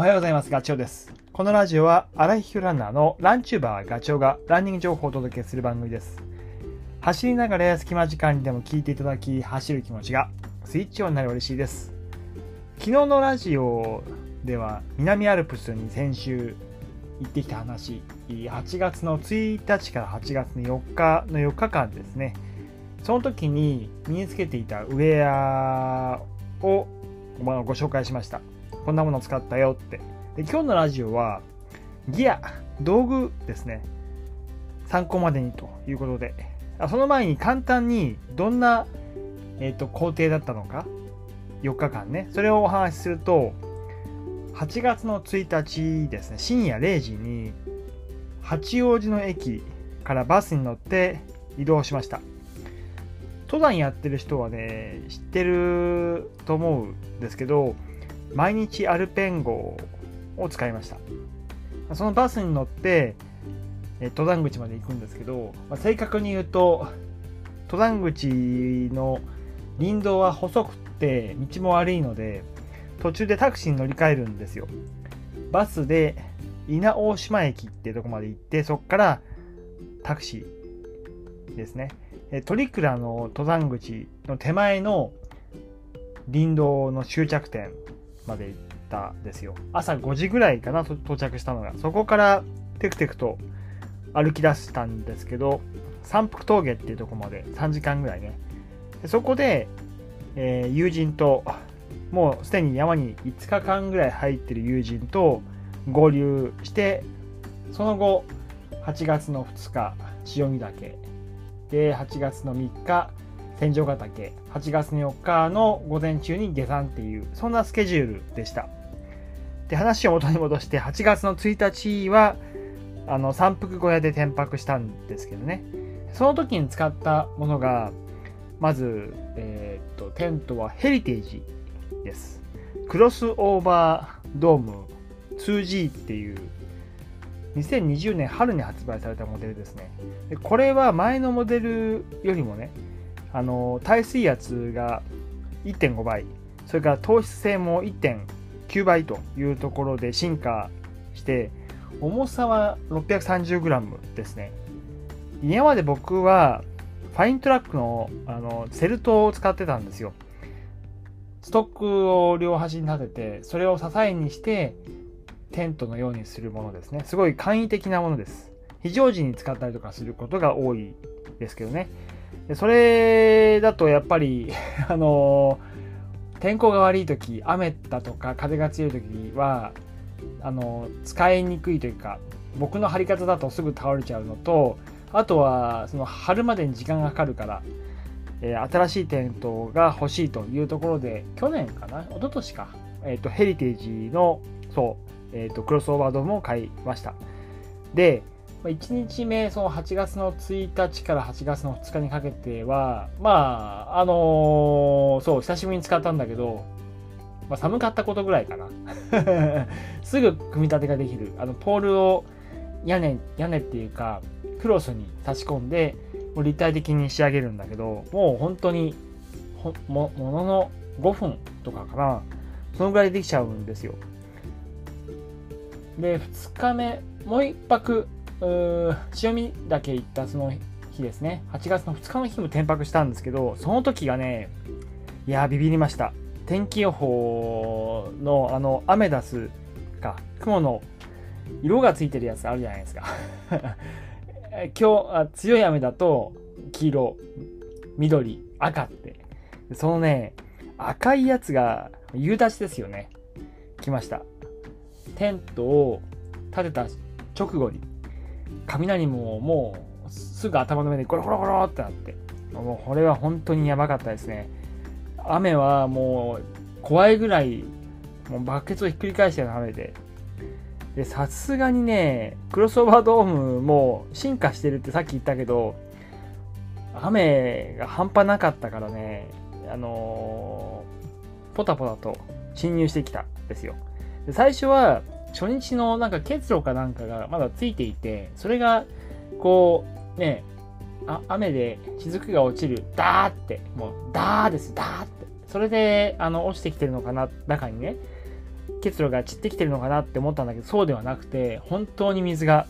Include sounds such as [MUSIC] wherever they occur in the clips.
おはようございます。ガチョウです。このラジオは、アラヒュランナーのランチューバーガチョウがランニング情報をお届けする番組です。走りながら隙間時間にでも聞いていただき、走る気持ちがスイッチオンになる嬉しいです。昨日のラジオでは、南アルプスに先週行ってきた話、8月の1日から8月の4日の4日間ですね。その時に身につけていたウェアをご紹介しました。こんなもの使ったよって。で今日のラジオはギア、道具ですね。参考までにということで。あその前に簡単にどんな、えー、と工程だったのか、4日間ね。それをお話しすると、8月の1日ですね、深夜0時に八王子の駅からバスに乗って移動しました。登山やってる人はね、知ってると思うんですけど、毎日アルペン号を使いました。そのバスに乗って、登山口まで行くんですけど、まあ、正確に言うと、登山口の林道は細くて道も悪いので、途中でタクシーに乗り換えるんですよ。バスで稲大島駅ってとこまで行って、そこからタクシーですね。トリクラの登山口の手前の林道の終着点まで行ったんですよ。朝5時ぐらいかな、到着したのが。そこからテクテクと歩き出したんですけど、山腹峠っていうとこまで3時間ぐらいね。でそこで、えー、友人と、もうすでに山に5日間ぐらい入ってる友人と合流して、その後、8月の2日、潮見岳。で、8月の3日、千丈ヶ岳8月の4日の午前中に下山っていうそんなスケジュールでした。で話を元に戻して8月の1日はあの山腹小屋で転泊したんですけどね。その時に使ったものがまず、えー、っとテントはヘリテージです。クロスオーバードーム 2G っていう2020年春に発売されたモデルですね。でこれは前のモデルよりもねあの耐水圧が1.5倍それから糖質性も1.9倍というところで進化して重さは 630g ですね。今まで僕はファイントラックのあのセルトを使ってたんですよ。ストックを両端に立ててそれを支えにしてテントのようにするものですね。すごい簡易的なものです。非常時に使ったりとかすることが多いですけどね。それだとやっぱり [LAUGHS] あの天候が悪い時雨だとか風が強い時はあの使いにくいというか僕の張り方だとすぐ倒れちゃうのとあとはその貼るまでに時間がかかるから、えー、新しいテントが欲しいというところで去年かな一昨年か、えーと、ヘリテージのそう、えーとクロスオーバードームを買いました。で1日目、その8月の1日から8月の2日にかけては、まあ、あのー、そう、久しぶりに使ったんだけど、まあ、寒かったことぐらいかな。[LAUGHS] すぐ組み立てができる。あの、ポールを屋根、屋根っていうか、クロスに差し込んで、もう立体的に仕上げるんだけど、もう本当に、ほも、ものの5分とかかな。そのぐらいできちゃうんですよ。で、2日目、もう一泊、潮見岳行ったその日ですね。8月の2日の日も転泊したんですけどその時がねいやビビりました。天気予報のあのアメダスか雲の色がついてるやつあるじゃないですか。[LAUGHS] 今日あ強い雨だと黄色緑赤って。そのね赤いやつが夕立ですよね。来ました。テントを立てた直後に。雷ももうすぐ頭の上でゴロゴロゴロってなって。もうこれは本当にやばかったですね。雨はもう怖いぐらいもうバケツをひっくり返したような雨で。でさすがにねクロスオーバードームも進化してるってさっき言ったけど雨が半端なかったからねあのー、ポタポタと侵入してきたですよ。で最初は初日のなんか結露かなんかがまだついていて、それが、こう、ね、あ雨で雫が落ちる、ダーって、もう、ダーです、ダーって。それで、あの、落ちてきてるのかな、中にね。結露が散ってきてるのかなって思ったんだけどそうではなくて本当に水が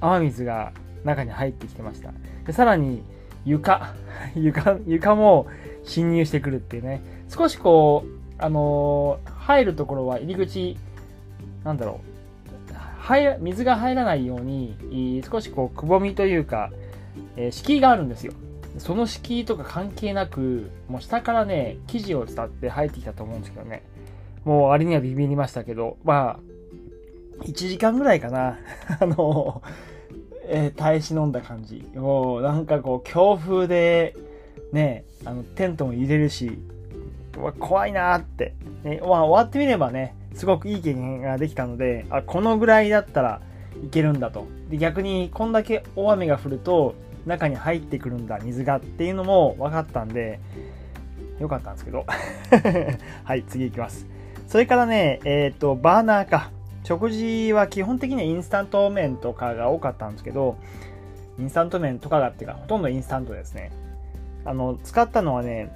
雨水が中に入ってきてましたでさらに床 [LAUGHS] 床床も侵入してくるっていうね少しこうあのー、入るところは入り口なんだろう。入水が入らないように少しこうくぼみというか、えー、敷居があるんですよ。その敷居とか関係なくもう下からね生地を伝って入ってきたと思うんですけどね。もうあれにはビビりましたけど。まあ1時間ぐらいかな。[LAUGHS] あのえー、耐え忍んだ感じ。もうなんかこう強風でね、あのテントも入れるし、怖いなーって、ねまあ、終わってみればね、すごくいい経験ができたので、あ、このぐらいだったらいけるんだと。で逆にこんだけ大雨が降ると中に入ってくるんだ、水がっていうのも分かったんで、よかったんですけど。[LAUGHS] はい、次行きます。それからね、えっ、ー、と、バーナーか。食事は基本的にはインスタント麺とかが多かったんですけど、インスタント麺とかがっていうか、ほとんどインスタントですね。あの、使ったのはね、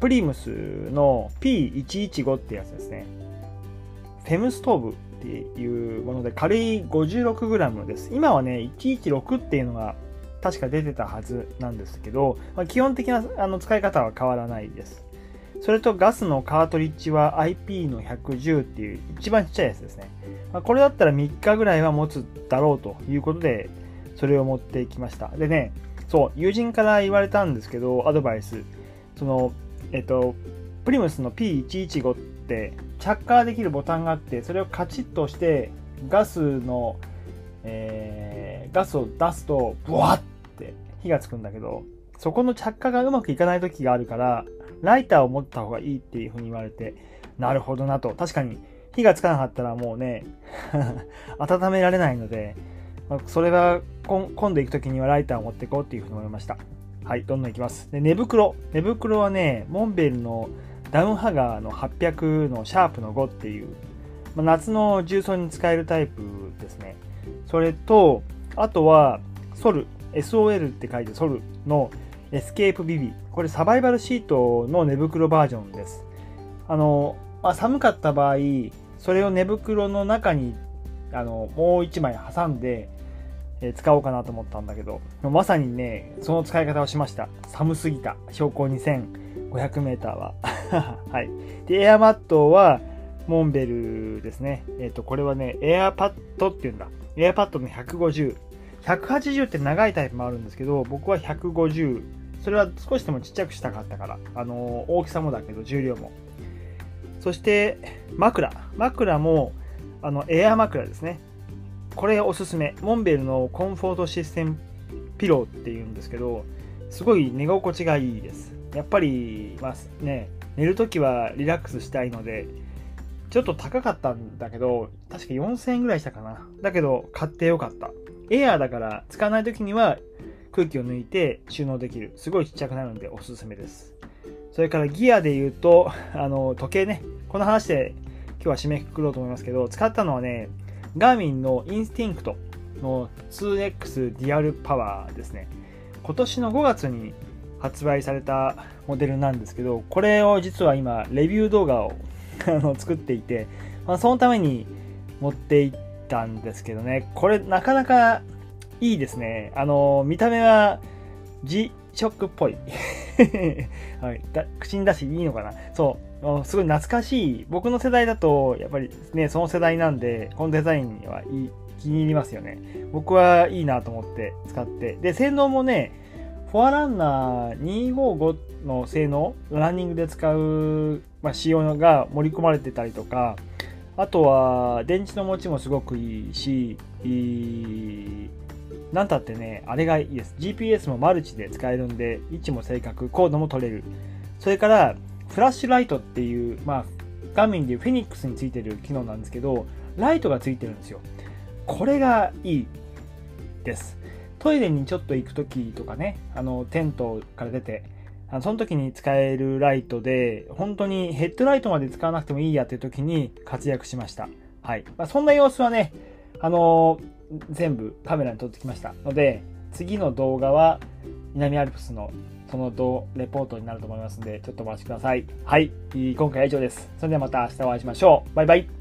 プリムスの P115 ってやつですね。フェムストーブっていうもので軽い 56g です。今はね、116っていうのが確か出てたはずなんですけど、まあ、基本的なあの使い方は変わらないです。それとガスのカートリッジは IP の110っていう一番ちっちゃいやつですね。まあ、これだったら3日ぐらいは持つだろうということで、それを持ってきました。でね、そう、友人から言われたんですけど、アドバイス。その、えっと、プリムスの P115 って着火できるボタンがあって、それをカチッとして、ガスの、えー、ガスを出すと、ブワッって火がつくんだけど、そこの着火がうまくいかない時があるから、ライターを持った方がいいっていう風に言われて、なるほどなと。確かに火がつかなかったらもうね [LAUGHS] 温められないので、それは今度行く時にはライターを持っていこうっていう風に思いました。はい、どんどん行きます。で、寝袋。寝袋はね、モンベルのダウンハガーの800のシャープの5っていう、まあ、夏の重曹に使えるタイプですね。それと、あとは、ソル、SOL って書いてソルのエスケープビビ。これサバイバルシートの寝袋バージョンです。あの、まあ、寒かった場合、それを寝袋の中にあのもう1枚挟んで、え、使おうかなと思ったんだけど、まさにね、その使い方をしました。寒すぎた。標高2500メーターは。[LAUGHS] はい。で、エアマットは、モンベルですね。えっ、ー、と、これはね、エアパッドっていうんだ。エアパッドの150。180って長いタイプもあるんですけど、僕は150。それは少しでもちっちゃくしたかったから。あのー、大きさもだけど、重量も。そして枕。枕もあのエア枕ですね。これおすすめ。モンベルのコンフォートシステムピローっていうんですけど、すごい寝心地がいいです。やっぱり、まあね、寝るときはリラックスしたいので、ちょっと高かったんだけど、確か4000円ぐらいしたかな。だけど、買ってよかった。エアーだから使わないときには空気を抜いて収納できる。すごいちっちゃくなるのでおすすめです。それからギアで言うと、[LAUGHS] あの、時計ね。この話で今日は締めくくろうと思いますけど、使ったのはね、 Garmin の Instinct の 2X Dual Power ですね。今年の5月に発売されたモデルなんですけど、これを実は今、レビュー動画を [LAUGHS] 作っていて、まあ、そのために持っていったんですけどね、これなかなかいいですね。あの、見た目は G ショックっぽい。[LAUGHS] はい、だ口に出していいのかなそう、すごい懐かしい。僕の世代だと、やっぱりね、その世代なんで、このデザインはいい気に入りますよね。僕はいいなと思って使って。で、性能もね、フォアランナー255の性能、ランニングで使う、まあ、仕様が盛り込まれてたりとか、あとは電池の持ちもすごくいいし、なんたってね、あれがいいです。GPS もマルチで使えるんで、位置も正確、コードも取れる。それから、フラッシュライトっていう、まあ、画面でフェニックスについてる機能なんですけど、ライトがついてるんですよ。これがいいです。トイレにちょっと行くときとかね、あの、テントから出て、あのその時に使えるライトで、本当にヘッドライトまで使わなくてもいいやっていう時に活躍しました。はい。まあ、そんな様子はね、あの全部カメラに撮ってきましたので、次の動画は南アルプスのその動レポートになると思いますので、ちょっとお待ちください。はい。今回は以上です。それではまた明日お会いしましょう。バイバイ。